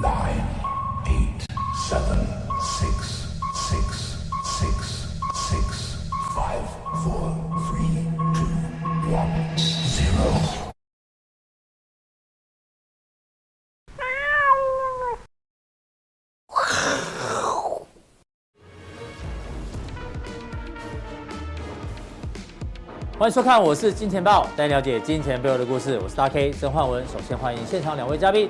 nine, eight, seven, six, six, six, six, five, four, three, two, one, zero. 欢迎收看，我是金钱豹，带你了解金钱背后的故事。我是大 K 曾焕文。首先欢迎现场两位嘉宾，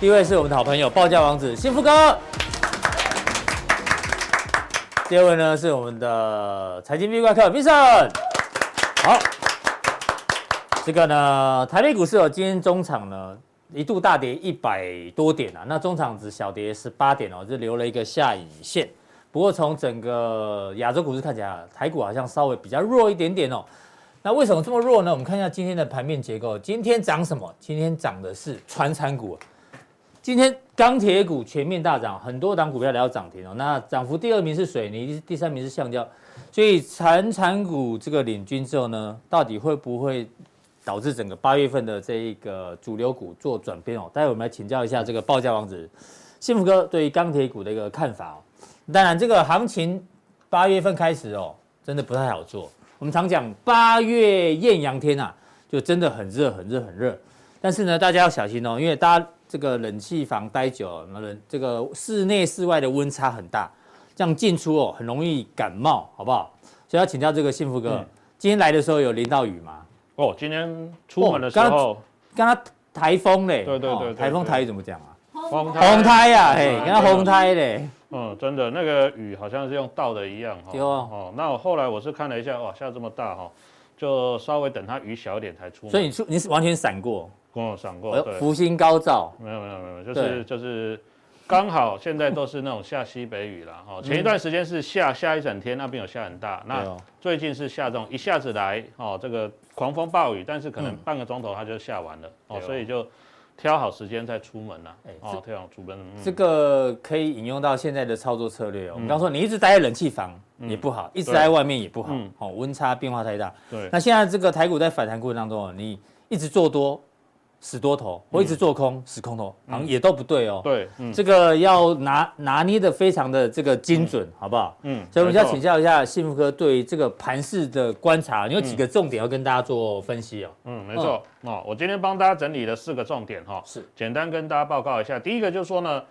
第一位是我们的好朋友报价王子幸福哥，第二位呢是我们的财经 V 怪客 Vincent。好，这个呢，台北股市哦，今天中场呢一度大跌一百多点啊，那中场只小跌十八点哦，就留了一个下影线。不过从整个亚洲股市看起来，台股好像稍微比较弱一点点哦。那为什么这么弱呢？我们看一下今天的盘面结构。今天涨什么？今天涨的是传产股。今天钢铁股全面大涨，很多档股票来到涨停哦。那涨幅第二名是水泥，第三名是橡胶。所以产产股这个领军之后呢，到底会不会导致整个八月份的这一个主流股做转变哦？待会我们来请教一下这个报价王子幸福哥对于钢铁股的一个看法哦。当然，这个行情八月份开始哦，真的不太好做。我们常讲八月艳阳天啊，就真的很热、很热、很热。但是呢，大家要小心哦，因为大家这个冷气房待久，那冷这个室内室外的温差很大，这样进出哦，很容易感冒，好不好？所以要请教这个幸福哥，嗯、今天来的时候有淋到雨吗？哦，今天出门的时候，刚刚台风嘞，对对对，对，台风台语怎么讲啊？红红台呀，嘿，跟他红台嘞。嗯，真的，那个雨好像是用倒的一样哈。哦，那我后来我是看了一下，哇，下这么大哈，就稍微等它雨小一点才出门。所以你出你是完全闪过？跟我闪过。对。福星高照。没有没有没有，就是就是刚好现在都是那种下西北雨了哈。前一段时间是下下一整天，那边有下很大。那最近是下这种一下子来哦，这个狂风暴雨，但是可能半个钟头它就下完了哦，所以就。挑好时间再出门呐、啊，哎、欸，哦，挑好出门，这个可以引用到现在的操作策略哦。我们刚说你一直待在冷气房也不好，一直待在外面也不好，哦，温差变化太大。对，那现在这个台股在反弹过程当中，你一直做多。死多头，我一直做空，死空头，好像也都不对哦。对，这个要拿拿捏的非常的这个精准，好不好？嗯，所以我们要请教一下幸福哥对这个盘势的观察，你有几个重点要跟大家做分析哦。嗯，没错哦，我今天帮大家整理了四个重点哈，是简单跟大家报告一下。第一个就是说呢，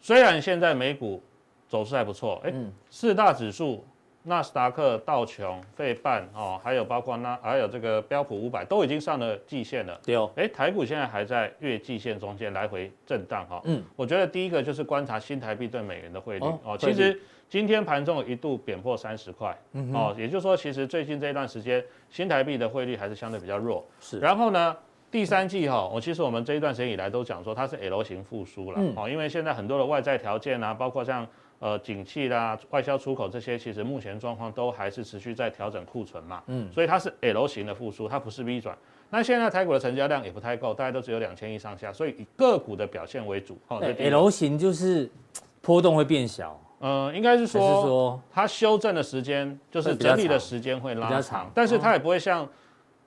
虽然现在美股走势还不错，哎，四大指数。纳斯达克、道琼、费半哦，还有包括那还有这个标普五百都已经上了季线了。对哦，哎，台股现在还在月季线中间来回震荡哈。嗯，我觉得第一个就是观察新台币对美元的汇率哦。其实今天盘中一度贬破三十块，哦，也就是说，其实最近这一段时间新台币的汇率还是相对比较弱。是。然后呢，第三季哈，我其实我们这一段时间以来都讲说它是 L 型复苏了，哦，因为现在很多的外在条件啊，包括像。呃，景气啦，外销出口这些，其实目前状况都还是持续在调整库存嘛。嗯，所以它是 L 型的复苏，它不是 V 转。那现在台股的成交量也不太够，大概都只有两千亿上下，所以以个股的表现为主。哦，L 型就是波动会变小。嗯、呃，应该是说，它修正的时间就是整理的时间会拉长，长但是它也不会像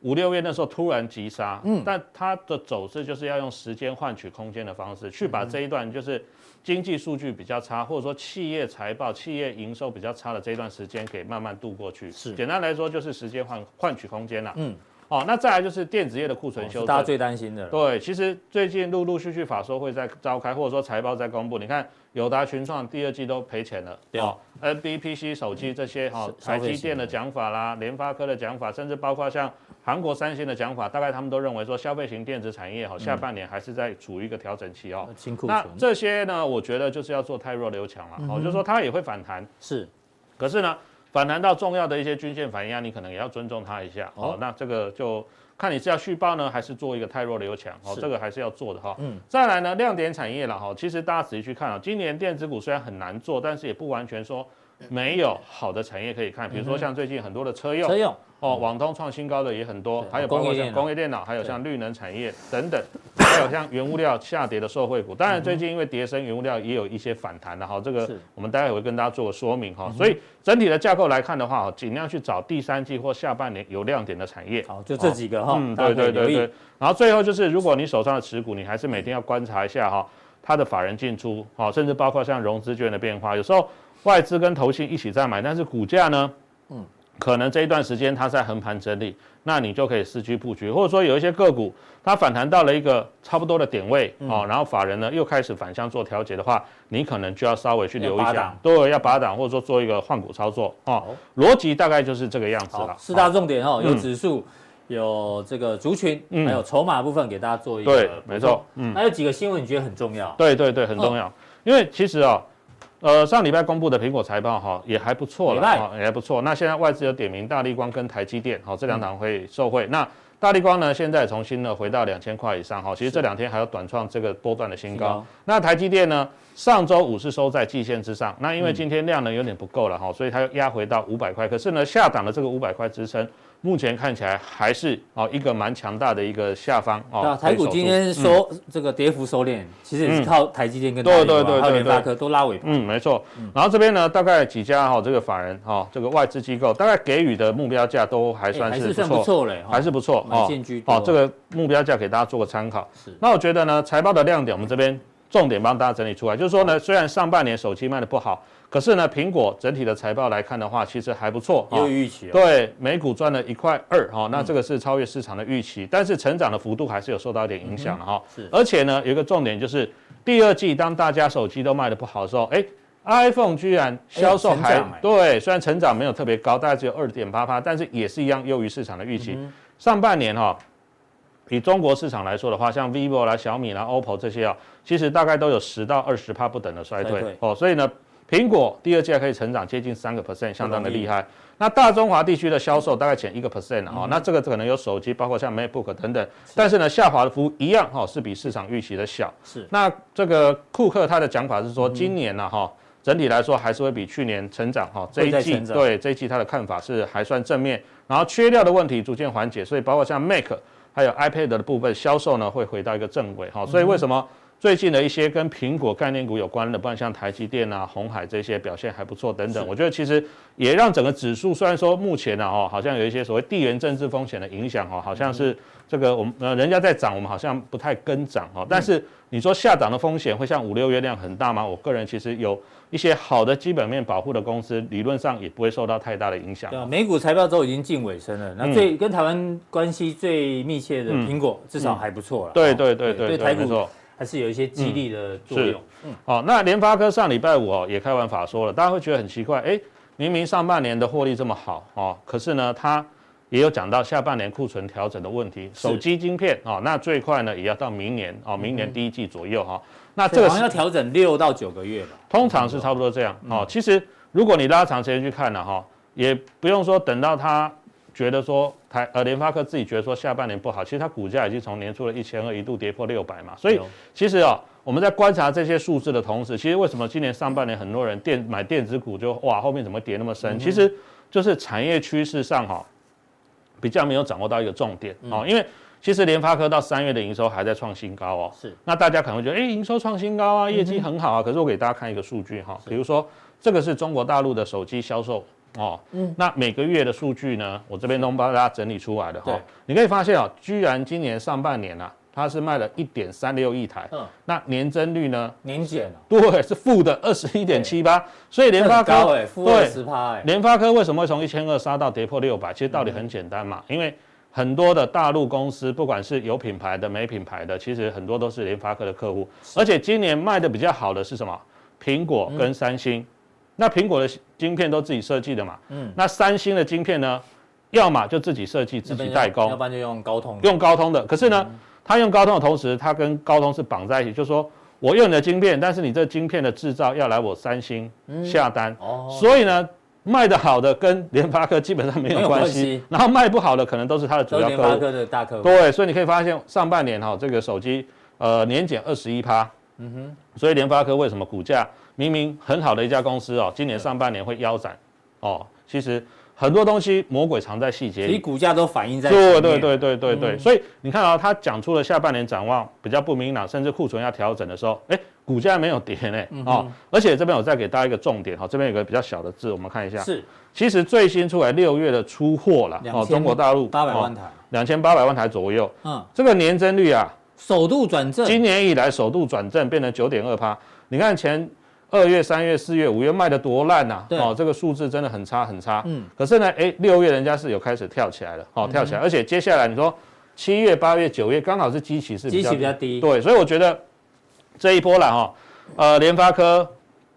五六月那时候突然急杀。嗯，但它的走势就是要用时间换取空间的方式，去把这一段就是。经济数据比较差，或者说企业财报、企业营收比较差的这一段时间，给慢慢度过去。是，简单来说就是时间换换取空间了。嗯，哦，那再来就是电子业的库存修正，哦、大家最担心的。对，其实最近陆陆续续法说会在召开，或者说财报在公布。你看，友达、群创第二季都赔钱了。对哦，NBPC 手机这些哈，台积电的讲法啦，联发科的讲法，甚至包括像。韩国三星的讲法，大概他们都认为说，消费型电子产业哈，下半年还是在处于一个调整期哦。那这些呢，我觉得就是要做太弱留强了，哦，就是说它也会反弹，是。可是呢，反弹到重要的一些均线反压，你可能也要尊重它一下哦。那这个就看你是要续报呢，还是做一个太弱留强哦，这个还是要做的哈。嗯。再来呢，亮点产业了哈，其实大家仔细去看啊，今年电子股虽然很难做，但是也不完全说没有好的产业可以看，比如说像最近很多的车用。车用。哦，网通创新高的也很多，还有包括像工业电脑，还有像绿能产业等等，还有像原物料下跌的受惠股。当然，最近因为跌升，原物料也有一些反弹的哈。这个我们待会会跟大家做个说明哈。所以整体的架构来看的话，尽量去找第三季或下半年有亮点的产业。好，就这几个哈。嗯，对对对对。然后最后就是，如果你手上的持股，你还是每天要观察一下哈。它的法人进出，哦，甚至包括像融资券的变化，有时候外资跟投信一起在买，但是股价呢，嗯，可能这一段时间它在横盘整理，那你就可以伺机布局，或者说有一些个股它反弹到了一个差不多的点位，哦，然后法人呢又开始反向做调节的话，你可能就要稍微去留一下，对，要拔档或者说做一个换股操作，哦，逻辑大概就是这个样子了。四大重点哦，有指数。有这个族群，还有筹码部分给大家做一个。对，没错。嗯，还有几个新闻你觉得很重要？对对对，很重要。因为其实啊，呃，上礼拜公布的苹果财报哈也还不错了，也还不错。那现在外资有点名大立光跟台积电，好，这两档会受惠。那大立光呢，现在重新呢回到两千块以上哈，其实这两天还有短创这个波段的新高。那台积电呢，上周五是收在季线之上，那因为今天量呢有点不够了哈，所以它又压回到五百块。可是呢，下档的这个五百块支撑。目前看起来还是哦一个蛮强大的一个下方哦。台股今天收这个跌幅收敛，其实也是靠台积电跟对对对还有联发科都拉尾盘。嗯，没错。然后这边呢，大概几家哈这个法人哈这个外资机构大概给予的目标价都还算是不错嘞，还是不错哦。哦，这个目标价给大家做个参考。是。那我觉得呢，财报的亮点我们这边重点帮大家整理出来，就是说呢，虽然上半年手机卖的不好。可是呢，苹果整体的财报来看的话，其实还不错，有预期、哦。对，每股赚了一块二，哈，那这个是超越市场的预期，嗯、但是成长的幅度还是有受到一点影响的哈。是，而且呢，有一个重点就是，第二季当大家手机都卖的不好的时候，哎，iPhone 居然销售还、欸、对，虽然成长没有特别高，大概只有二点八趴，但是也是一样优于市场的预期。嗯、上半年哈，以中国市场来说的话，像 vivo 啦、小米啦、OPPO 这些啊，其实大概都有十到二十趴不等的衰退哦，所以呢。苹果第二季还可以成长接近三个 percent，相当的厉害。那大中华地区的销售大概减一个 percent 哈，那这个可能有手机，包括像 MacBook 等等。但是呢，下滑的幅度一样哈，是比市场预期的小。是。那这个库克他的讲法是说，今年呢哈，整体来说还是会比去年成长哈。这一季对这一季他的看法是还算正面。然后缺料的问题逐渐缓解，所以包括像 Mac 还有 iPad 的部分销售呢会回到一个正轨哈。所以为什么？最近的一些跟苹果概念股有关的，不然像台积电啊、红海这些表现还不错等等，我觉得其实也让整个指数虽然说目前呢哦，好像有一些所谓地缘政治风险的影响哦，好像是这个我们呃人家在涨，我们好像不太跟涨哦。但是你说下档的风险会像五六月量很大吗？我个人其实有一些好的基本面保护的公司，理论上也不会受到太大的影响。对，美股财报都已经近尾声了，那最跟台湾关系最密切的苹果至少还不错了。对对对对，对台股。还是有一些激励的作用。嗯，好，那联发科上礼拜五哦也开完法说了，大家会觉得很奇怪，哎，明明上半年的获利这么好哦，可是呢，它也有讲到下半年库存调整的问题。手机晶片哦，那最快呢也要到明年哦，明年第一季左右哈。那这个好像要调整六到九个月吧？通常是差不多这样哦。其实如果你拉长时间去看了哈，也不用说等到它。觉得说台呃联发科自己觉得说下半年不好，其实它股价已经从年初的一千二一度跌破六百嘛，所以其实啊、哦、我们在观察这些数字的同时，其实为什么今年上半年很多人电买电子股就哇后面怎么跌那么深？其实就是产业趋势上哈比较没有掌握到一个重点哦，因为其实联发科到三月的营收还在创新高哦，是那大家可能会觉得哎营收创新高啊，业绩很好啊，可是我给大家看一个数据哈，比如说这个是中国大陆的手机销售。哦，嗯，那每个月的数据呢，我这边都帮大家整理出来的哈。你可以发现啊，居然今年上半年啊，它是卖了一点三六亿台，嗯，那年增率呢？年减了，对，是负的二十一点七八。所以联发科，负二十趴，哎，联发科为什么会从一千二杀到跌破六百？其实道理很简单嘛，因为很多的大陆公司，不管是有品牌的、没品牌的，其实很多都是联发科的客户。而且今年卖的比较好的是什么？苹果跟三星。那苹果的晶片都自己设计的嘛，嗯，那三星的晶片呢，要么就自己设计自己代工，要不然就用高通，用高通的。可是呢，他用高通的同时，他跟高通是绑在一起，就是说我用你的晶片，但是你这晶片的制造要来我三星下单，哦，所以呢，卖得好的跟联发科基本上没有关系，然后卖不好的可能都是它的主要客户，联发科的大客户。对，所以你可以发现上半年哈，这个手机呃年减二十一趴，嗯哼，所以联发科为什么股价？明明很好的一家公司哦，今年上半年会腰斩，哦，其实很多东西魔鬼藏在细节里，其股价都反映在对对对对对对，所以你看啊，他讲出了下半年展望比较不明朗，甚至库存要调整的时候，哎，股价没有跌呢，哦，而且这边我再给大家一个重点哈，这边有个比较小的字，我们看一下，是，其实最新出来六月的出货了，哦，中国大陆八百万台，两千八百万台左右，嗯，这个年增率啊。首度转正，今年以来首度转正，变成九点二趴。你看前二月、三月、四月、五月卖的多烂呐、啊，哦，这个数字真的很差很差。嗯，可是呢，哎，六月人家是有开始跳起来了，哦，跳起来，嗯、而且接下来你说七月、八月、九月刚好是基期是比较基期比较低，对，所以我觉得这一波了哈，呃，联发科。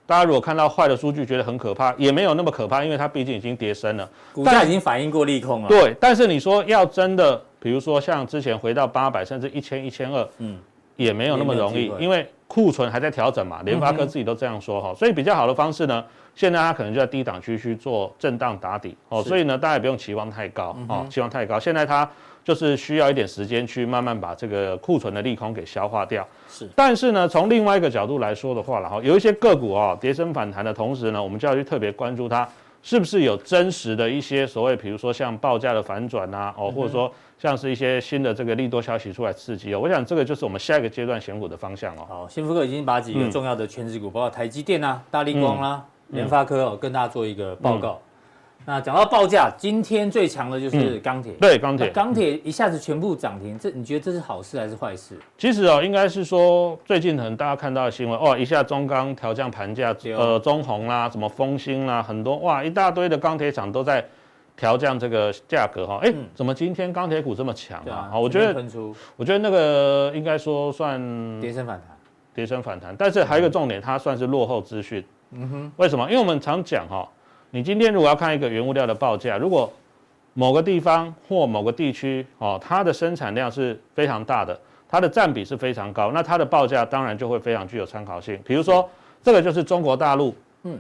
大家如果看到坏的数据觉得很可怕，也没有那么可怕，因为它毕竟已经跌深了，股价已经反映过利空了。对，但是你说要真的，比如说像之前回到八百，甚至一千、一千二，嗯，也没有那么容易，因为库存还在调整嘛。联发科自己都这样说哈，所以比较好的方式呢，现在它可能就在低档区去做震荡打底哦，所以呢，大家也不用期望太高哦，期望太高。现在它。就是需要一点时间去慢慢把这个库存的利空给消化掉。是，但是呢，从另外一个角度来说的话，然后有一些个股哦，跌升反弹的同时呢，我们就要去特别关注它是不是有真实的一些所谓，比如说像报价的反转呐，哦，或者说像是一些新的这个利多消息出来刺激哦。我想这个就是我们下一个阶段选股的方向哦。好，新福哥已经把几个重要的全值股，包括台积电啊、大力光啦、联发科哦，跟大家做一个报告。那讲到报价，今天最强的就是钢铁、嗯。对，钢铁，钢铁一下子全部涨停，这你觉得这是好事还是坏事？其实哦，应该是说最近可能大家看到的新闻哦，一下中钢调降盘价，呃，中红啦，什么丰兴啦，很多哇，一大堆的钢铁厂都在调降这个价格哈。哎、欸，怎么今天钢铁股这么强啊？啊，我觉得，我觉得那个应该说算跌升反弹，跌升反弹。但是还有一个重点，它算是落后资讯。嗯哼，为什么？因为我们常讲哈。你今天如果要看一个原物料的报价，如果某个地方或某个地区哦，它的生产量是非常大的，它的占比是非常高，那它的报价当然就会非常具有参考性。比如说，这个就是中国大陆，嗯，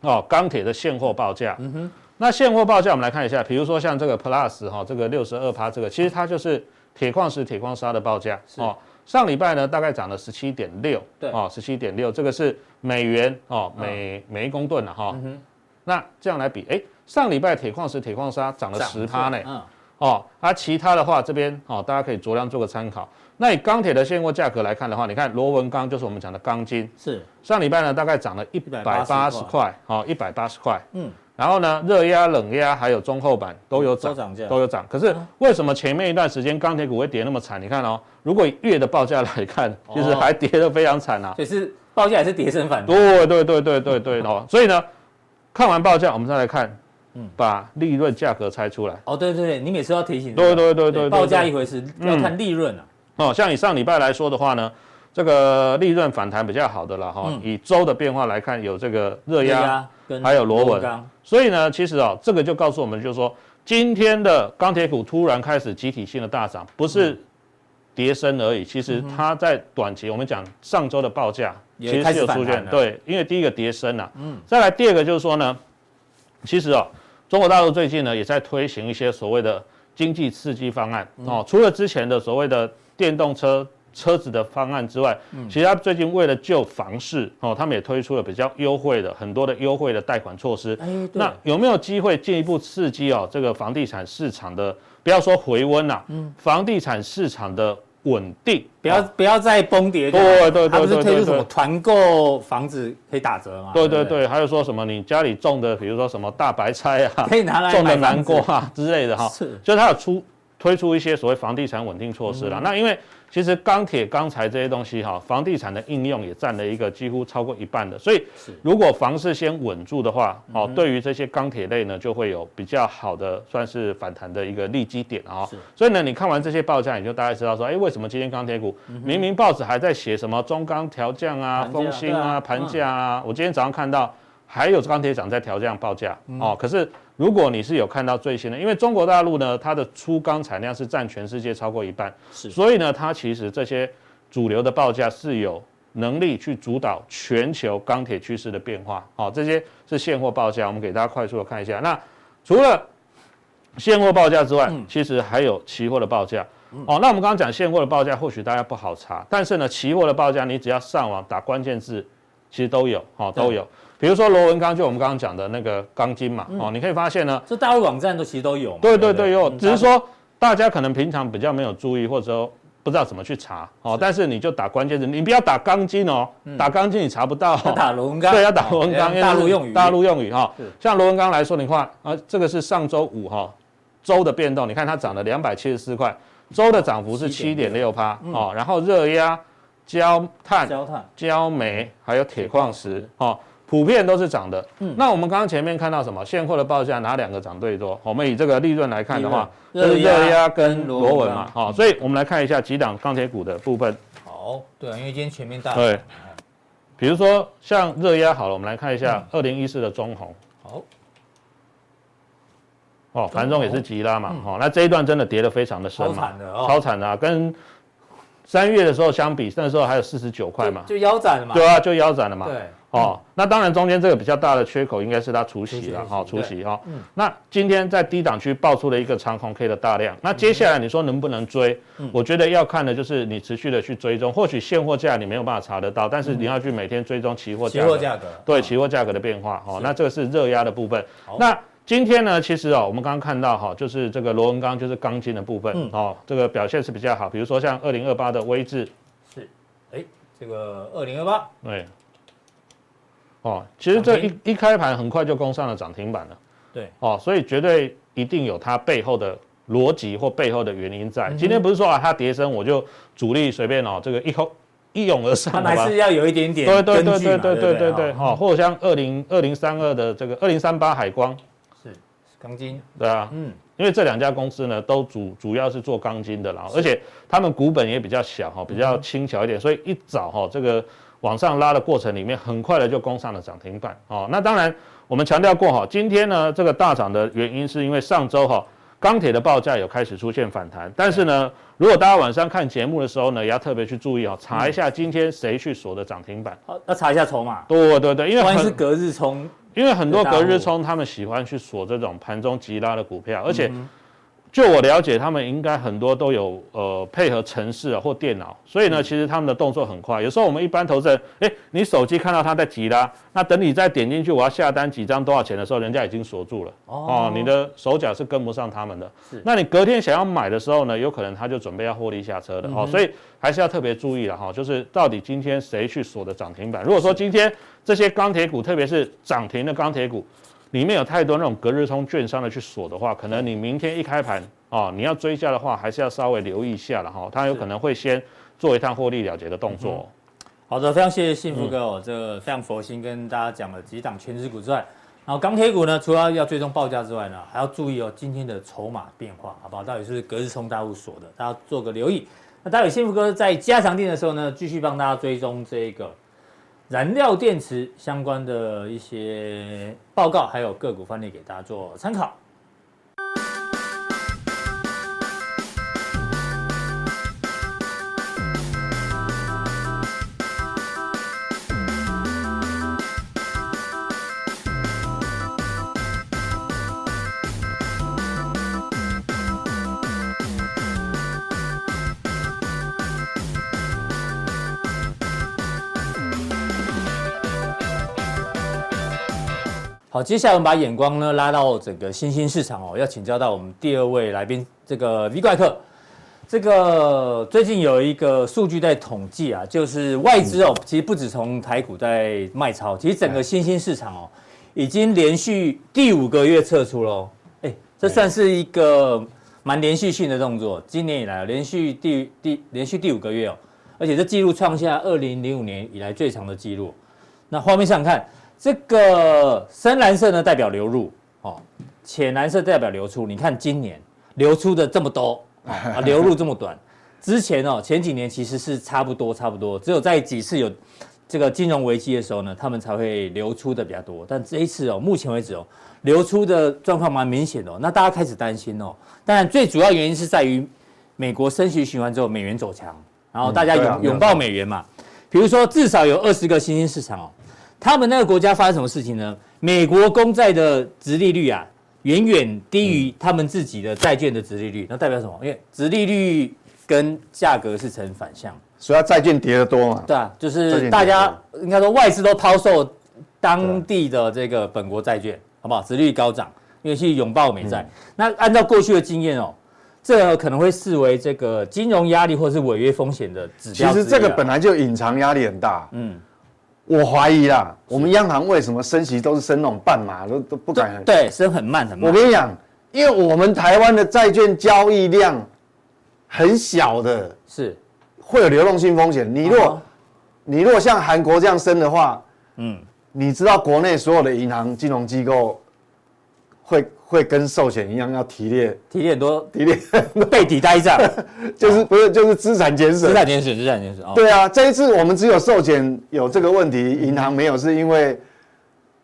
哦，钢铁的现货报价，嗯哼，那现货报价我们来看一下，比如说像这个 Plus 哈，这个六十二趴，这个其实它就是铁矿石、铁矿砂的报价。哦。上礼拜呢，大概涨了十七点六，对，哦，十七点六，这个是美元哦，每每一公吨了哈。那这样来比，哎，上礼拜铁矿石、铁矿砂涨了十趴呢，嗯，哦，而、啊、其他的话这边哦，大家可以酌量做个参考。那以钢铁的现货价格来看的话，你看螺纹钢就是我们讲的钢筋，是上礼拜呢大概涨了一百八十块，好，一百八十块，嗯，然后呢热压、冷压还有中厚板都有涨，都有涨。可是为什么前面一段时间钢铁股会跌那么惨？你看哦，如果以月的报价来看，其实还跌得非常惨啊，就、哦、是报价还是跌升反弹。对对对对对对哦，所以呢。看完报价，我们再来看，嗯，把利润价格拆出来。哦，对对对，你每次要提醒。对对对对，报价一回事，要看利润啊。哦，像以上礼拜来说的话呢，这个利润反弹比较好的了哈。以周的变化来看，有这个热压，还有螺纹。所以呢，其实啊，这个就告诉我们，就是说，今天的钢铁股突然开始集体性的大涨，不是跌升而已。其实它在短期，我们讲上周的报价。其实是有出现，对，因为第一个跌升了，嗯，再来第二个就是说呢，其实哦，中国大陆最近呢也在推行一些所谓的经济刺激方案。哦，除了之前的所谓的电动车车子的方案之外，其实他最近为了救房市哦，他们也推出了比较优惠的很多的优惠的贷款措施，那有没有机会进一步刺激哦这个房地产市场的，不要说回温呐，嗯，房地产市场的。稳定，不要不要再崩跌。对对对，他不是推出什么团购房子可以打折吗？对对对，还有说什么你家里种的，比如说什么大白菜啊，可以拿来种的南瓜啊之类的哈。是，就是它有出推出一些所谓房地产稳定措施了。那因为。其实钢铁、钢材这些东西哈，房地产的应用也占了一个几乎超过一半的，所以如果房市先稳住的话，哦，对于这些钢铁类呢，就会有比较好的算是反弹的一个利基点啊。所以呢，你看完这些报价，你就大概知道说，哎，为什么今天钢铁股明明报纸还在写什么中钢调降啊、丰兴啊、盘价啊，我今天早上看到还有钢铁厂在调降报价哦，可是。如果你是有看到最新的，因为中国大陆呢，它的粗钢产量是占全世界超过一半，是，所以呢，它其实这些主流的报价是有能力去主导全球钢铁趋势的变化。好，这些是现货报价，我们给大家快速的看一下。那除了现货报价之外，其实还有期货的报价。哦，那我们刚刚讲现货的报价，或许大家不好查，但是呢，期货的报价你只要上网打关键字，其实都有，哦，都有。比如说螺纹钢，就我们刚刚讲的那个钢筋嘛，哦，你可以发现呢，这大陆网站都其实都有。对对对，有，只是说大家可能平常比较没有注意，或者说不知道怎么去查哦。但是你就打关键字，你不要打钢筋哦，打钢筋你查不到。打螺纹钢。对，要打螺纹钢，因为大陆用语。大陆用语哈，像螺纹钢来说，你看啊，这个是上周五哈周的变动，你看它涨了两百七十四块，周的涨幅是七点六趴哦，然后热压、焦炭、焦炭、焦煤还有铁矿石哦，普遍都是涨的。嗯，那我们刚刚前面看到什么？现货的报价哪两个涨最多？我们以这个利润来看的话，就是热压跟螺纹嘛。好，所以我们来看一下几档钢铁股的部分。好，对啊，因为今天前面大。对，比如说像热压好了，我们来看一下二零一四的中红。好。哦，盘中也是急拉嘛，嗯、哦，那这一段真的跌得非常的深嘛，超惨的，哦、超惨的啊，跟三月的时候相比，那时候还有四十九块嘛，就腰斩了嘛，对啊，就腰斩了嘛，对，哦，嗯、那当然中间这个比较大的缺口应该是它除息了，哈，除息哈，嗯，那今天在低档区爆出了一个长红 K 的大量，那接下来你说能不能追？嗯、我觉得要看的就是你持续的去追踪，或许现货价你没有办法查得到，但是你要去每天追踪期货价，期货价格，对，期货价格的变化，哦，那这个是热压的部分，好。那。今天呢，其实哦，我们刚刚看到哈，就是这个螺纹钢，就是钢筋的部分，嗯、哦，这个表现是比较好。比如说像二零二八的威智，是，哎，这个二零二八，对，哦，其实这一停。一开盘很快就攻上了涨停板了，对，哦，所以绝对一定有它背后的逻辑或背后的原因在。嗯、今天不是说啊，它跌升我就主力随便哦，这个一口一涌而上，它还是要有一点点对对对对对对对对，哈，或者像二零二零三二的这个二零三八海光。钢筋。对啊，嗯，因为这两家公司呢，都主主要是做钢筋的啦，而且他们股本也比较小哈，比较轻巧一点，所以一早哈这个往上拉的过程里面，很快的就攻上了涨停板哦。那当然，我们强调过哈，今天呢这个大涨的原因是因为上周哈钢铁的报价有开始出现反弹，但是呢，如果大家晚上看节目的时候呢，也要特别去注意哦，查一下今天谁去锁的涨停板，好，要查一下筹码，对对对，因为万一是隔日冲。因为很多隔日冲，他们喜欢去锁这种盘中急拉的股票，而且。就我了解，他们应该很多都有呃配合城市啊或电脑，所以呢，其实他们的动作很快。有时候我们一般投资人，哎，你手机看到他在急拉，那等你再点进去，我要下单几张多少钱的时候，人家已经锁住了。哦，你的手脚是跟不上他们的。是。那你隔天想要买的时候呢，有可能他就准备要获利下车的。哦，所以还是要特别注意了哈，就是到底今天谁去锁的涨停板？如果说今天这些钢铁股，特别是涨停的钢铁股。里面有太多那种隔日冲券商的去锁的话，可能你明天一开盘哦，你要追加的话，还是要稍微留意一下了哈。他有可能会先做一趟获利了结的动作。好的，非常谢谢幸福哥哦，这个非常佛心跟大家讲了几档全值股之外，然后钢铁股呢，除了要追踪报价之外呢，还要注意哦今天的筹码变化，好不好？到底是隔日冲大户锁的，大家做个留意。那待会幸福哥在加强錠的时候呢，继续帮大家追踪这个。燃料电池相关的一些报告，还有个股范例给大家做参考。好，接下来我们把眼光呢拉到整个新兴市场哦，要请教到我们第二位来宾，这个 V 怪客。这个最近有一个数据在统计啊，就是外资哦，其实不止从台股在卖超，其实整个新兴市场哦，已经连续第五个月撤出喽。哎，这算是一个蛮连续性的动作，今年以来连续第第连续第五个月哦，而且这记录创下二零零五年以来最长的记录。那画面上看。这个深蓝色呢代表流入，哦，浅蓝色代表流出。你看今年流出的这么多，啊，流入这么短。之前哦，前几年其实是差不多差不多，只有在几次有这个金融危机的时候呢，他们才会流出的比较多。但这一次哦，目前为止哦，流出的状况蛮明显的哦。那大家开始担心哦。当然，最主要原因是在于美国升息循环之后，美元走强，然后大家拥拥抱美元嘛。比如说，至少有二十个新兴市场哦。他们那个国家发生什么事情呢？美国公债的殖利率啊，远远低于他们自己的债券的殖利率。那代表什么？因为殖利率跟价格是成反向，所以它债券跌得多嘛？对啊，就是大家应该说外资都抛售当地的这个本国债券，好不好？殖利率高涨，因为去拥抱美债。嗯、那按照过去的经验哦，这个可能会视为这个金融压力或者是违约风险的指标。其实这个本来就隐藏压力很大。嗯。我怀疑啦，我们央行为什么升息都是升那种半码，都都不敢很。对，升很慢很慢。我跟你讲，因为我们台湾的债券交易量很小的，是会有流动性风险。你如果、哦你若像韩国这样升的话，嗯，你知道国内所有的银行金融机构会会跟寿险一样要提列提列很多提列，背抵呆账，就是不是就是资产减损资？产减损，资产减损。哦，对啊，这一次我们只有寿险有这个问题，银行没有，是因为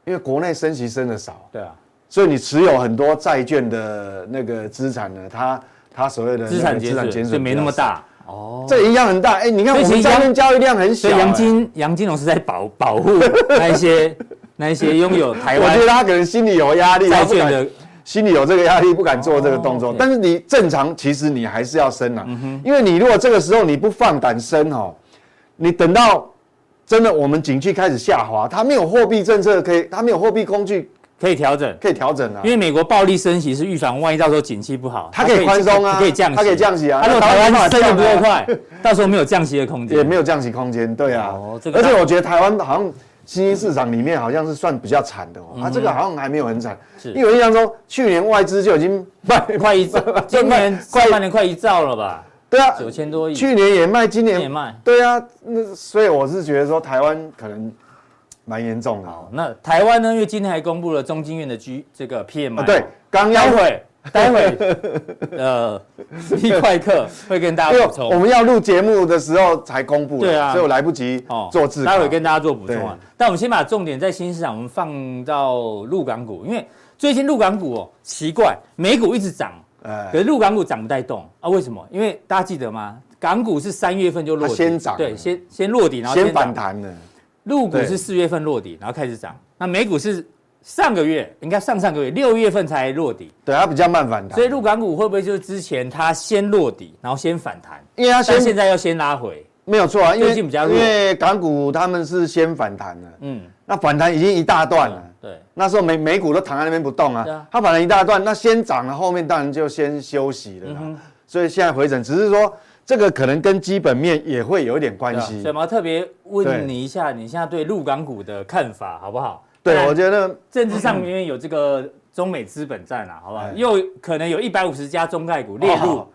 因为国内升息升的少，对啊，所以你持有很多债券的那个资产呢，它它所谓的资产减损损就没那么大。哦，这影响很大。哎，你看我们所以其实债券交易量很小所以哎，杨金杨金龙是在保保护那一些那一些拥有台湾我觉得他可能心里有压力，债券的，心里有这个压力，不敢做这个动哦作。但是你正常，其实你还是要升啊，嗯因为你如果这个时候你不放胆升哦，你等到真的我们景气开始下滑，它没有货币政策可以，它没有货币工具可以调整。可以调整啊因。为美国暴力升息是预防万一到时候景气不好，它可以宽松啊可以降息，它可以降息啊它如果台湾湾升的不够快，到时候没有降息的空间，也没有降息空间，对啊。哦这个而且我觉得台湾好像新兴市场里面好像是算比较惨的哦，啊，这个好像还没有很惨。因为我印象中去年外资就已经卖快一兆，今年快上半年快一兆了吧？对啊，九千多亿，去年也卖，今年也卖。对啊，那所以我是觉得说台湾可能蛮严重的。好，那台湾呢？因为今天还公布了中经院的 G 这个 PMI，、啊，对，刚要待会 待会呃 一快客会跟大家补充。我们要录节目的时候才公布的，对啊所以我来不及做字稿。待会跟大家做补充啊。但我们先把重点在新市场，我们放到陆港股，因为最近陆港股哦奇怪，美股一直涨，哎可是陆港股涨不带动啊？为什么？因为大家记得吗？港股是三月份就落底，先涨对，先先落底，然后先涨反弹的，陆股是四月份落底，然后开始涨。那美股是上个月，应该上上个月六月份才落底，对，它比较慢反弹。所以陆港股会不会就是之前它先落底，然后先反弹，因为它现在要先拉回？没有错啊，因为因为港股他们是先反弹了，嗯，那反弹已经一大段了。对，那时候美美股都躺在那边不动啊。它反弹一大段，那先涨了，后面当然就先休息了所以现在回整，只是说这个可能跟基本面也会有一点关系。所以我。特别问你一下，你现在对陆港股的看法好不好？当对，我觉得政治上面有这个中美资本战啊，好不好？哎又可能有一百五十家中概股列入哦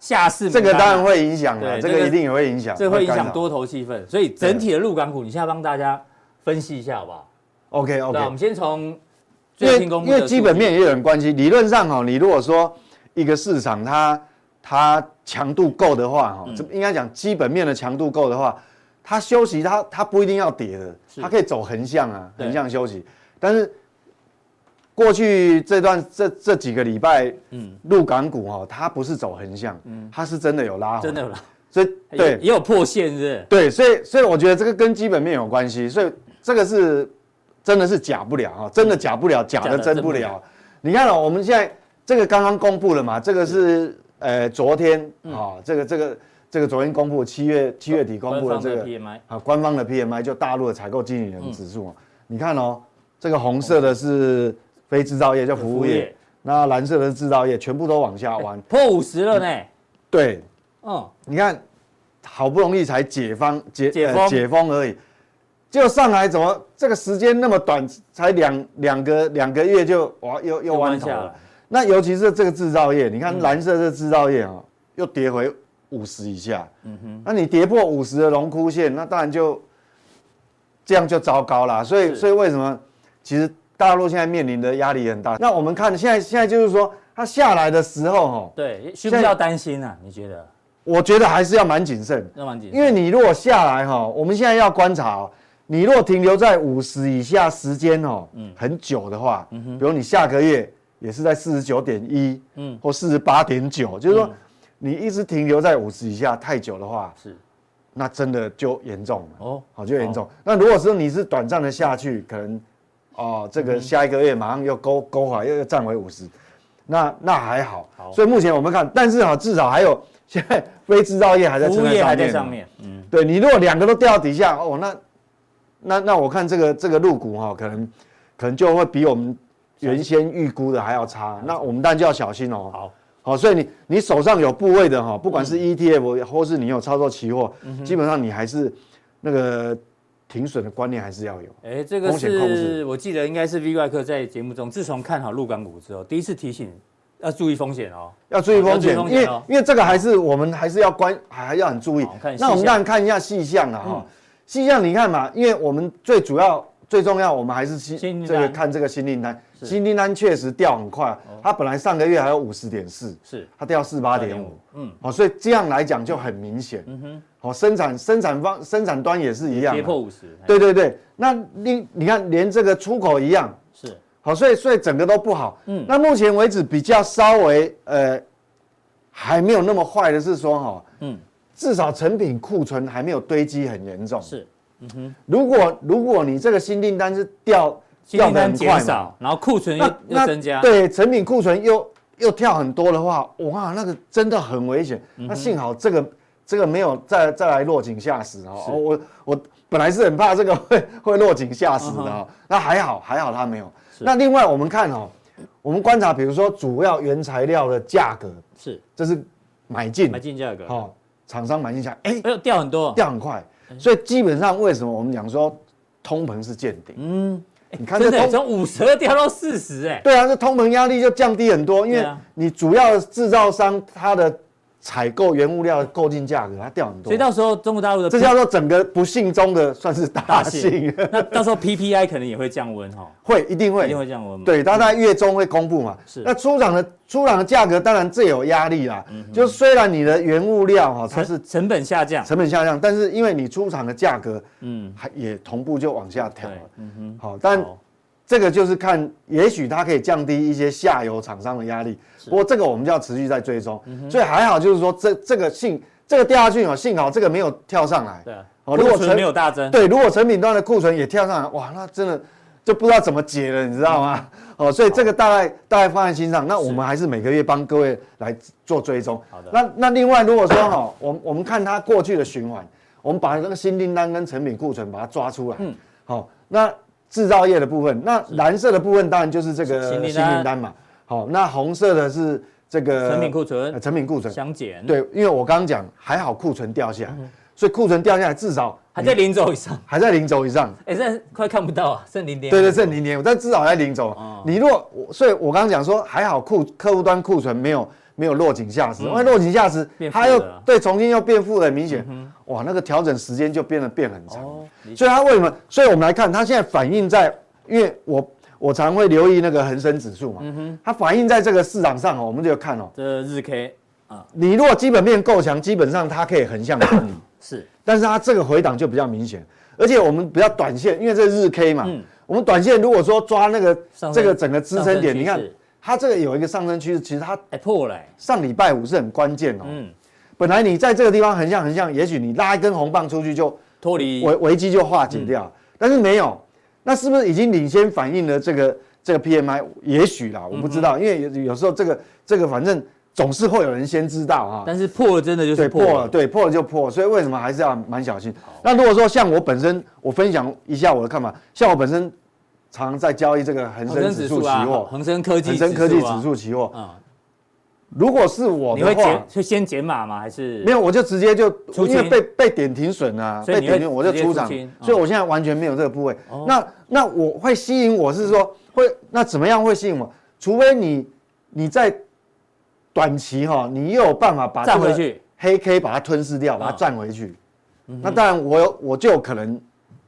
下市名这个当然会影响对了，这这个个一定也会影响，这会影响多头气氛，所以整体的入港股，你现在帮大家分析一下好不好？？OK OK，，我们先从因为最新公布因为基本面也有人关系。理论上哈，你如果说一个市场它它强度够的话哈，这应该讲基本面的强度够的话，它休息它它不一定要跌的，是它可以走横向啊，对。横向休息。但是过去这段这这几个礼拜，嗯，陆港股哈，它不是走横向，嗯。它是真的有拉回，真的有拉，所以对。也也有破线，是是？对，所以所以我觉得这个跟基本面有关系，所以这个是真的是假不了啊，真的假不了，假的真不了。你看哦，我们现在这个刚刚公布了嘛，这个是呃昨天啊，这个这个这个昨天公布七月七月底公布的这个 PMI，啊官方的 PMI 就大陆的采购经理人指数啊，你看哦，这个红色的是非制造业，叫服务业。那蓝色的是制造业，全部都往下弯。破五十了呢。对，嗯，你看，好不容易才解放解解解封而已，结果上来怎么这个时间那么短，才两两个两个月就哇又又弯头了。下来。那尤其是这个制造业，你看蓝色的制造业啊、哦，又跌回五十以下。嗯哼，那你跌破五十的龙枯线，那当然就这样就糟糕啦。所以所以为什么其实大陆现在面临的压力很大？那我们看现在现在就是说它下来的时候哈，对，需不需要担心啊？你觉得？我觉得还是要蛮谨慎。要蛮谨慎，因为你如果下来哈，我们现在要观察哦，你如果停留在五十以下时间哦，很久的话，比如你下个月也是在四十九点一，嗯，或四十八点九，就是说你一直停留在五十以下太久的话，是那真的就严重了哦好就严重。那如果说你是短暂的下去，可能哦这个下一个月马上又勾勾回来，又又站回五十，那那还好。好所以目前我们看，但是哈至少还有现在非制造业还在服务业还在上面，嗯，对你如果两个都掉到底下哦，那那那我看这个这个入股哈，可能可能就会比我们原先预估的还要差。那我们当然就要小心哦。好，好，所以你你手上有部位的哈，不管是 ETF 或是你有操作期货，基本上你还是那个停损的观念还是要有。哎，这个风险控是制我记得应该是 V 外客在节目中，自从看好陆港股之后，第一次提醒要注意风险哦，要注意风险，因为因为这个还是我们还是要关，还要很注意。那我们当然看一下细项了哈，细项你看嘛，因为我们最主要最重要，我们还是新这个看这个新订单，新订单确实掉很快，它本来上个月还有五十点四，是。它掉四八点五，嗯，好，所以这样来讲就很明显，嗯哼，好，生产生产方生产端也是一样，跌破五十，对对对，那你你看连这个出口一样。是。好，所以所以整个都不好。嗯，那目前为止比较稍微呃还没有那么坏的是说哈，嗯，至少成品库存还没有堆积很严重。是，嗯哼。如果如果你这个新订单是掉掉的很快嘛，然后库存又又增加，对，成品库存又又跳很多的话，哇，那个真的很危险。那幸好这个这个没有再再来落井下石哦。我我本来是很怕这个 会会落井下石的哦。那还好还好它没有。那另外我们看哦，我们观察，比如说主要原材料的价格是，这是买进买进价格，哦，厂商买进价，哎，哎呦掉很多，掉很快，所以基本上为什么我们讲说通膨是见顶？嗯，你看这从五十掉到四十，哎，对啊，这通膨压力就降低很多，因为你主要的制造商它的。采购原物料的购进价格它掉很多，所以到时候中国大陆的这叫做整个不幸中的算是大幸。那到时候 PPI 可能也会降温哈，会一定会一定会降温。对，它在月中会公布嘛。是。那出厂的出厂的价格当然最有压力啦。嗯。就虽然你的原物料哈它是成本下降，成本下降，但是因为你出厂的价格嗯还也同步就往下调了。嗯哼。好，但。这个就是看，也许它可以降低一些下游厂商的压力，不过这个我们就要持续在追踪，所以还好就是说这这个幸这个掉下去哦，幸好这个没有跳上来，对，哦，如果成没有大增，对，如果成品端的库存也跳上来，哇，那真的就不知道怎么解了，你知道吗？哦，所以这个大概大概放在心上，那我们还是每个月帮各位来做追踪。好的，那那另外如果说哈，我们我们看它过去的循环，我们把那个新订单跟成品库存把它抓出来，嗯，好，那。制造业的部分，那蓝色的部分当然就是这个新订单嘛。好，那红色的是这个成品库存，成品库存相减。对，因为我刚刚讲还好库存掉下来，所以库存掉下来至少还在零轴以上，还在零轴以上。哎，这快看不到啊，剩零点。对对，剩零点五，但至少在零轴。你如果，所以我刚刚讲说还好库客户端库存没有。没有落井下石，因为落井下石，它又对重新又变负了，很明显，哇，那个调整时间就变得变很长，所以它为什么？所以我们来看，它现在反映在，因为我我常会留意那个恒生指数嘛，它反映在这个市场上哦，我们就看哦，这日 K 啊，你如果基本面够强，基本上它可以横向整理，是，但是它这个回档就比较明显，而且我们比较短线，因为这日 K 嘛，我们短线如果说抓那个这个整个支撑点，你看。它这个有一个上升趋势，其实它破了。上礼拜五是很关键哦。嗯。本来你在这个地方横向横向，也许你拉一根红棒出去就脱离危危机就化解掉，但是没有。那是不是已经领先反映了这个这个 PMI？也许啦，我不知道，因为有有时候这个这个反正总是会有人先知道啊。但是破了真的就是破了，对，破了就破。所以为什么还是要蛮小心？那如果说像我本身，我分享一下我的看法，像我本身。常在交易这个恒生指数期货，恒生科技、恒生科技指数期货。嗯，如果是我的话，你会减，就先减码吗？还是没有？我就直接就因为被被点停损啊，被点停我就出场，所以我现在完全没有这个部位。那那我会吸引我是说会那怎么样会吸引我？除非你你在短期哈，你又有办法把站回去黑 K 把它吞噬掉，把它占回去。那当然我有我就有可能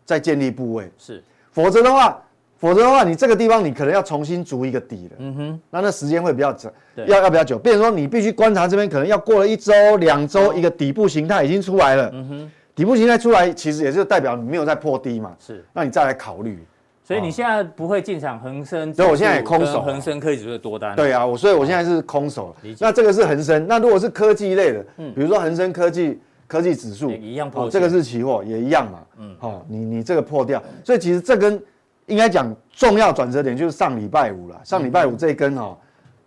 再建立部位，是，否则的话。否则的话，你这个地方你可能要重新筑一个底了。嗯哼，那那时间会比较长，要要比较久。变成说你必须观察这边，可能要过了一周、两周，一个底部形态已经出来了。嗯哼，底部形态出来，其实也就代表你没有在破低嘛。是，那你再来考虑。所以你现在不会进场恒生？所以我现在也空手。恒生科技指数多单。对啊，我所以我现在是空手。那这个是恒生，那如果是科技类的，嗯，比如说恒生科技科技指数一样破，这个是期货也一样嘛。嗯，好，你你这个破掉，所以其实这跟。应该讲重要转折点就是上礼拜五了。上礼拜五这一根哦，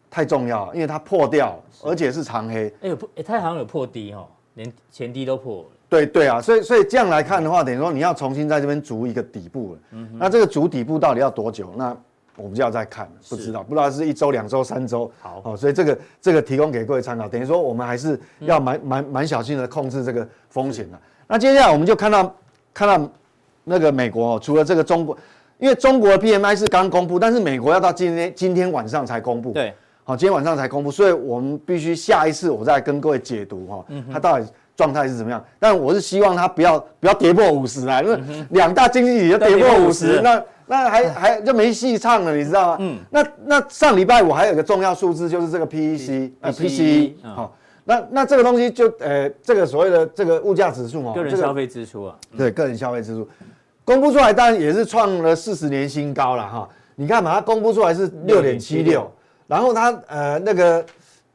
太重要，因为它破掉，而且是长黑。哎，有破，它好像有破低哦，连前低都破了。对对啊，所以所以这样来看的话，等于说你要重新在这边筑一个底部了。嗯。那这个筑底部到底要多久？那我们就要再看，不知道，不知道是一周、两周、三周。好，哦，所以这个这个提供给各位参考。等于说我们还是要蛮蛮蛮小心的控制这个风险的。那接下来我们就看到看到那个美国哦，除了这个中国。因为中国的 PMI 是刚公布，但是美国要到今天今天晚上才公布。对，好，今天晚上才公布，所以我们必须下一次我再跟各位解读哈，它到底状态是怎么样？但我是希望它不要不要跌破五十啊，因为两大经济体就跌破五十，那那还还就没戏唱了，你知道吗？嗯，那那上礼拜我还有一个重要数字就是这个 PEC 呃 PCE 好，那那这个东西就呃这个所谓的这个物价指数哦，个人消费支出啊，对，个人消费支出公布出来，当然也是创了四十年新高了哈。你看嘛，它公布出来是六点七六。然后它呃那个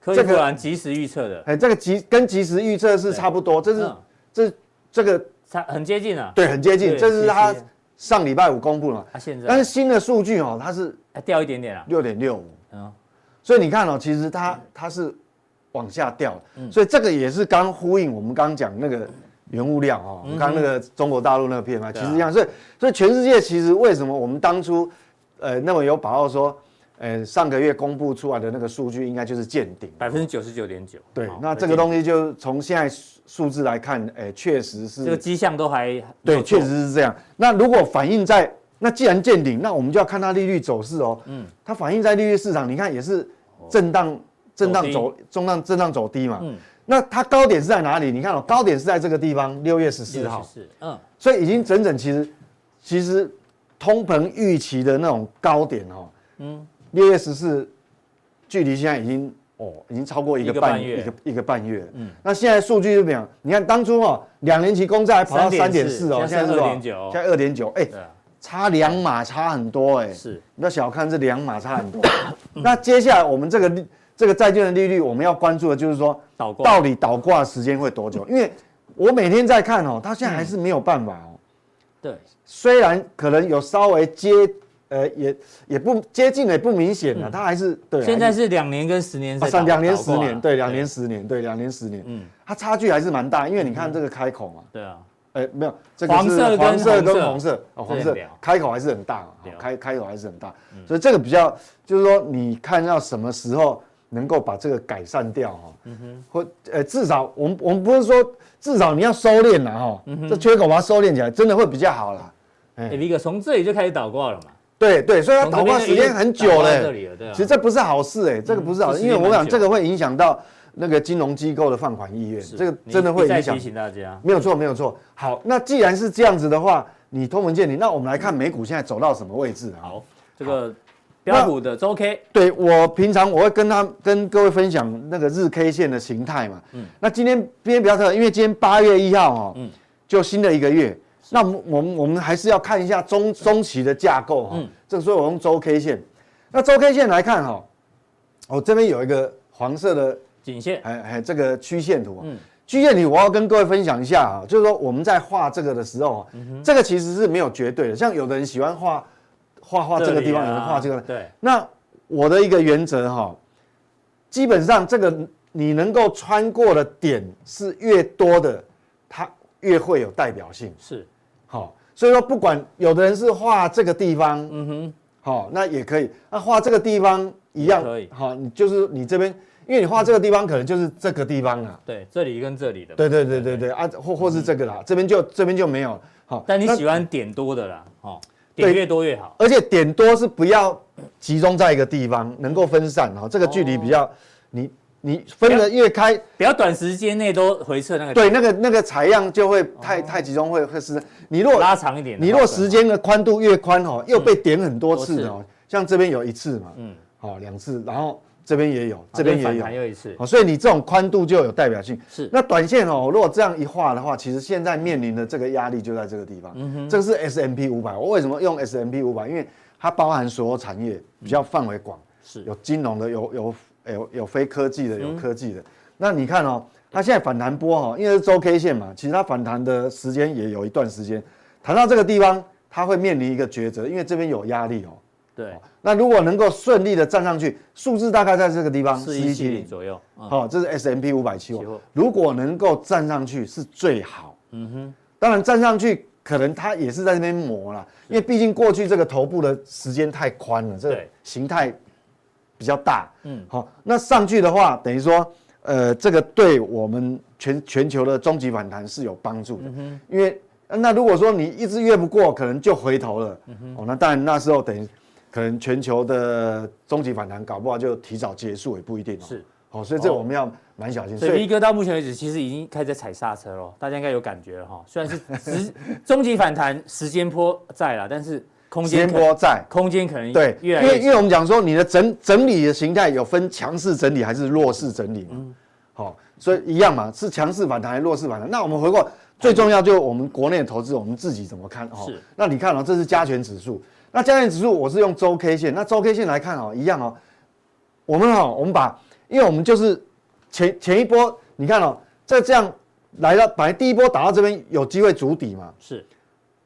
这个及时预测的，哎，这个及跟及时预测是差不多，这是这这个差很接近啊，对，很接近，这是它上礼拜五公布了，它现在，但是新的数据哦，它是掉一点点啊，六点六五，嗯，所以你看哦，其实它它是往下掉，所以这个也是刚呼应我们刚刚讲那个原物料哦，我们刚刚那个中国大陆那个 PMI 其实一样，所以所以全世界其实为什么我们当初呃那么有把握说。呃，上个月公布出来的那个数据应该就是见顶，百分之九十九点九。对，那这个东西就从现在数字来看，哎，确实是这个迹象都还对，确实是这样。那如果反映在那既然见顶，那我们就要看它利率走势哦。嗯，它反映在利率市场，你看也是震荡、震荡走、震荡、震荡走低嘛。嗯，那它高点是在哪里？你看哦，高点是在这个地方，六月十四号。是，嗯，所以已经整整其实其实通膨预期的那种高点哦，嗯。六月十四，距离现在已经哦，已经超过一个半月，一个一个半月。嗯，那现在数据就讲，你看当初哦，两年期公债还跑到三点四哦，现在是二点九，现在二点九，哎，差两码差很多哎。是，你要小看这两码差很多。那接下来我们这个这个债券的利率，我们要关注的就是说，到底倒挂时间会多久？因为我每天在看哦，它现在还是没有办法哦。对，虽然可能有稍微接。呃，也也不接近，也不明显了，它还是对。现在是两年跟十年，算两年十年，对，两年十年，对，两年十年，嗯，它差距还是蛮大，因为你看这个开口嘛，对啊，哎，没有，这个是黄色跟红色，哦，黄色开口还是很大，开开口还是很大，所以这个比较就是说，你看到什么时候能够把这个改善掉哈，或呃至少我们我们不是说至少你要收敛了哈，这缺口把它收敛起来，真的会比较好了。哎，一个从这里就开始倒挂了嘛。对对，所以它倒挂时间很久了。其实这不是好事哎，这个不是好事，因为我想这个会影响到那个金融机构的放款意愿，这个真的会影响。提醒大家，没有错，没有错。好，那既然是这样子的话，你通文见你，那我们来看美股现在走到什么位置？好，这个标普的周 K，对，我平常我会跟他跟各位分享那个日 K 线的形态嘛。嗯。那今天今天比较特别，因为今天八月一号哦，嗯，就新的一个月。那我们我们我们还是要看一下中中期的架构哈，嗯，这个所以我用周 K 线，那周 K 线来看哈，我这边有一个黄色的颈线，哎哎，这个曲线图，嗯，曲线图我要跟各位分享一下啊，就是说我们在画这个的时候，这个其实是没有绝对的，像有的人喜欢画画画这个地方，有人画这个，对，那我的一个原则哈，基本上这个你能够穿过的点是越多的，它越会有代表性，是。好，所以说不管有的人是画这个地方，嗯哼，好，那也可以。那画这个地方一样可以。好，你就是你这边，因为你画这个地方可能就是这个地方啊。对，这里跟这里的。对对对对对啊，或或是这个啦，这边就这边就没有。好，但你喜欢点多的啦，哦，点越多越好。而且点多是不要集中在一个地方，能够分散哈，这个距离比较你。你分得越开，比较短时间内都回撤那个。对，那个那个采样就会太太集中，会会是。你若拉长一点，你如果时间的宽度越宽哦，又被点很多次哦，像这边有一次嘛，嗯，好两次，然后这边也有，这边也有，又一次，好，所以你这种宽度就有代表性。是。那短线哦，如果这样一画的话，其实现在面临的这个压力就在这个地方。嗯哼。这个是 S M P 五百，我为什么用 S M P 五百？因为它包含所有产业，比较范围广，是有金融的，有有。有有非科技的，有科技的。那你看哦，它现在反弹波哈，因为是周 K 线嘛，其实它反弹的时间也有一段时间。弹到这个地方，它会面临一个抉择，因为这边有压力哦。对。那如果能够顺利的站上去，数字大概在这个地方，四一七零左右。好，这是 S M P 五百期货。如果能够站上去是最好。嗯哼。当然站上去可能它也是在那边磨了，因为毕竟过去这个头部的时间太宽了，这个形态。比较大，嗯，好，那上去的话，等于说，呃，这个对我们全全球的终极反弹是有帮助的，嗯哼，因为那如果说你一直越不过，可能就回头了，嗯哼，哦，那当然那时候等于可可能全球的终极反弹搞不好就提早结束也不一定哦。是，好，所以这我们要蛮小心。所以一哥到目前为止其实已经开始踩刹车了，大家应该有感觉了哈。虽然是时 终极反弹时间波在了，但是空间波在，空间可能对，越来越因为因为我们讲说你的整整理的形态有分强势整理还是弱势整理嘛。好，所以一样嘛，是强势反弹还是弱势反弹？那我们回过最重要就是我们国内的投资，我们自己怎么看？哦，是。那你看哦，这是加权指数。那加权指数我是用周 K 线，那周 K 线来看哦，一样哦。我们哦，我们把，因为我们就是前前一波，你看哦，在这样来到，本来第一波打到这边有机会筑底嘛，是。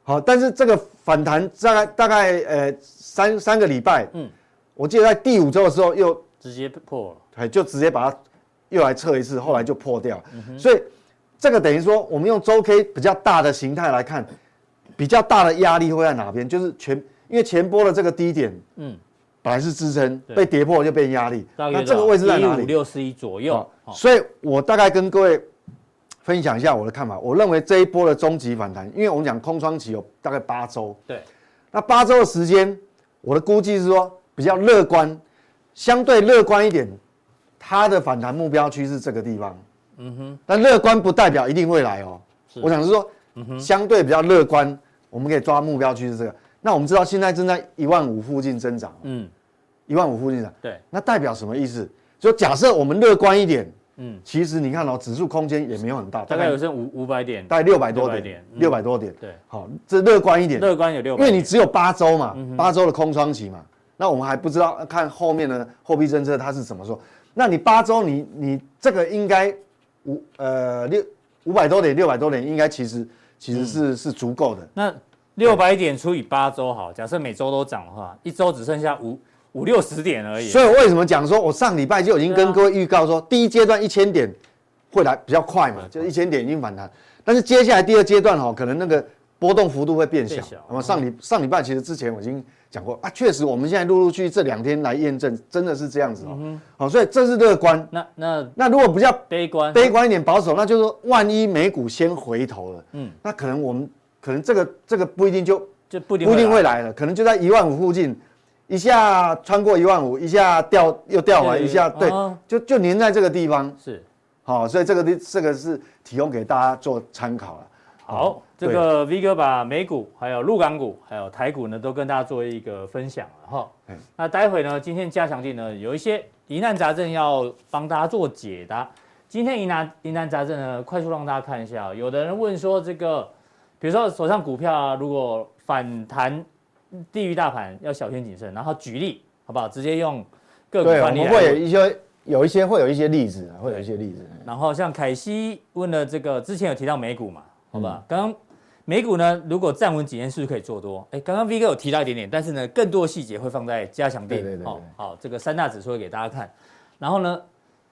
好，但是这个反弹大概大概呃三三个礼拜，嗯，我记得在第五周的时候又直接破了，哎，就直接把它又来测一次，后来就破掉，嗯、所以这个等于说我们用周 K 比较大的形态来看，比较大的压力会在哪边？就是全。因为前波的这个低点，嗯，本来是支撑，被跌破就变压力。那这个位置在哪里？一五六四一左右。所以我大概跟各位分享一下我的看法。我认为这一波的终极反弹，因为我们讲空窗期有大概八周。对。那八周的时间，我的估计是说比较乐观，相对乐观一点，它的反弹目标区是这个地方。嗯哼。但乐观不代表一定会来哦。我想是说，嗯相对比较乐观，我们可以抓目标区是这个。那我们知道现在正在一万五附近增长，嗯，一万五附近涨，对，那代表什么意思？就假设我们乐观一点，嗯，其实你看哦，指数空间也没有很大，大概有剩五五百点，大概六百多点，六百多点，对，好，这乐观一点，乐观有六，因为你只有八周嘛，八周的空窗期嘛，那我们还不知道看后面的货币政策它是怎么说，那你八周你你这个应该五呃六五百多点，六百多点应该其实其实是是足够的，那。六百点除以八周好，假设每周都涨的话，一周只剩下五五六十点而已。所以为什么讲说，我上礼拜就已经跟各位预告说，第一阶段一千点会来比较快嘛，就一千点已经反弹，但是接下来第二阶段哈，可能那个波动幅度会变小。那么上礼上礼拜其实之前我已经讲过啊，确实我们现在陆陆续续这两天来验证，真的是这样子哦。好，所以这是乐观。那那那如果比较悲观，悲观一点保守，那就是说万一美股先回头了，嗯，那可能我们。可能这个这个不一定就就不一定不一定会来了，可能就在一万五附近，一下穿过一万五，一下掉又掉完，一下对，就就粘在这个地方是，好，所以这个这个是提供给大家做参考了。好，这个 V 哥把美股还有陆港股还有台股呢都跟大家做一个分享了哈。那待会呢，今天加强地呢有一些疑难杂症要帮大家做解答。今天疑难疑难杂症呢，快速让大家看一下，有的人问说这个。比如说手上股票啊，如果反弹低于大盘，要小心谨慎。然后举例，好不好？直接用个股范例。我们会有一些有一些会有一些例子，会有一些例子。然后像凯西问了这个，之前有提到美股嘛，好不好？刚刚美股呢，如果站稳几天，是不是可以做多？哎，刚刚 V 哥有提到一点点，但是呢，更多的细节会放在加强錠。对对对。好，好，这个三大指数会给大家看。然后呢，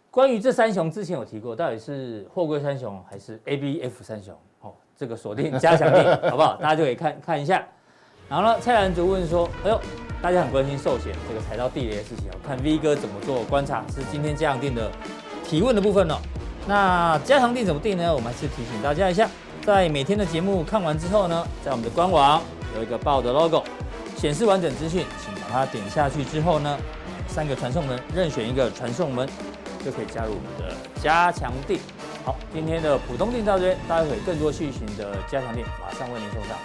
关于这三雄之前有提过，到底是货柜三雄还是 ABF 三雄？这个锁定加强錠，好不好？大家就可以看看一下。然后呢，蔡澜竹问说：“哎呦，大家很关心寿险这个踩到地雷的事情，看 V 哥怎么做观察，是今天加强定的提问的部分哦。那加强定怎么定呢？我们还是提醒大家一下，在每天的节目看完之后呢，在我们的官网有一个报的 logo，显示完整资讯，请把它点下去之后呢，三个传送门任选一个传送门，就可以加入我们的加强錠。好，今天的普通店到这边，待会更多续行的加强店马上为您送上。